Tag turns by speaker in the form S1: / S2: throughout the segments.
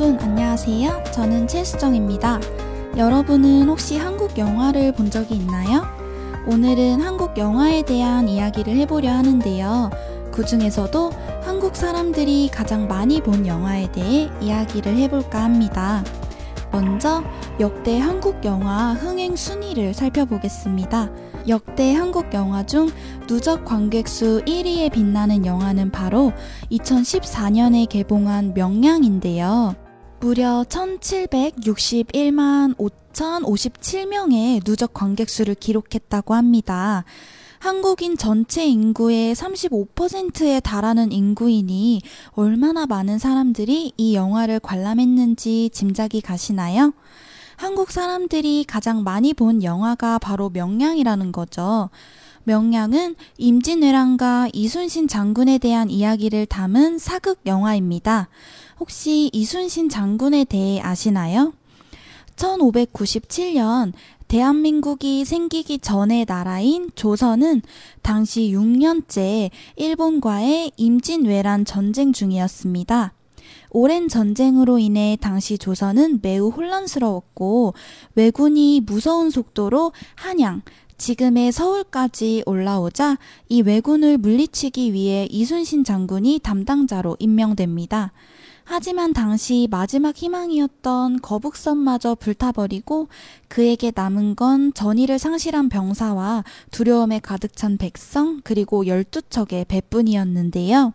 S1: 안녕하세요. 저는 최수정입니다. 여러분은 혹시 한국 영화를 본 적이 있나요? 오늘은 한국 영화에 대한 이야기를 해보려 하는데요. 그 중에서도 한국 사람들이 가장 많이 본 영화에 대해 이야기를 해볼까 합니다. 먼저 역대 한국 영화 흥행 순위를 살펴보겠습니다. 역대 한국 영화 중 누적 관객 수 1위에 빛나는 영화는 바로 2014년에 개봉한 명량인데요. 무려 1761만 5,057명의 누적 관객 수를 기록했다고 합니다. 한국인 전체 인구의 35%에 달하는 인구인이 얼마나 많은 사람들이 이 영화를 관람했는지 짐작이 가시나요? 한국 사람들이 가장 많이 본 영화가 바로 명량이라는 거죠. 명량은 임진왜란과 이순신 장군에 대한 이야기를 담은 사극 영화입니다. 혹시 이순신 장군에 대해 아시나요? 1597년 대한민국이 생기기 전의 나라인 조선은 당시 6년째 일본과의 임진왜란 전쟁 중이었습니다. 오랜 전쟁으로 인해 당시 조선은 매우 혼란스러웠고 왜군이 무서운 속도로 한양, 지금의 서울까지 올라오자 이 왜군을 물리치기 위해 이순신 장군이 담당자로 임명됩니다. 하지만 당시 마지막 희망이었던 거북선마저 불타버리고 그에게 남은 건 전의를 상실한 병사와 두려움에 가득 찬 백성 그리고 12척의 배뿐이었는데요.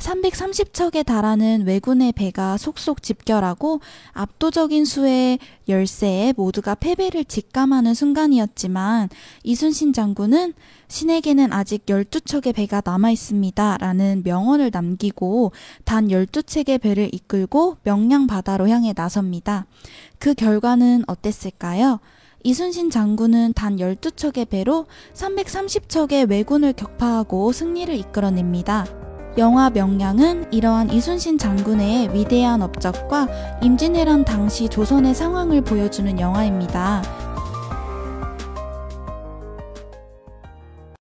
S1: 330척에 달하는 왜군의 배가 속속 집결하고 압도적인 수의 열세에 모두가 패배를 직감하는 순간이었지만 이순신 장군은 신에게는 아직 12척의 배가 남아 있습니다. 라는 명언을 남기고 단 12척의 배를 이끌고 명량 바다로 향해 나섭니다. 그 결과는 어땠을까요? 이순신 장군은 단 12척의 배로 330척의 왜군을 격파하고 승리를 이끌어냅니다. 영화 명량은 이러한 이순신 장군의 위대한 업적과 임진왜란 당시 조선의 상황을 보여주는 영화입니다.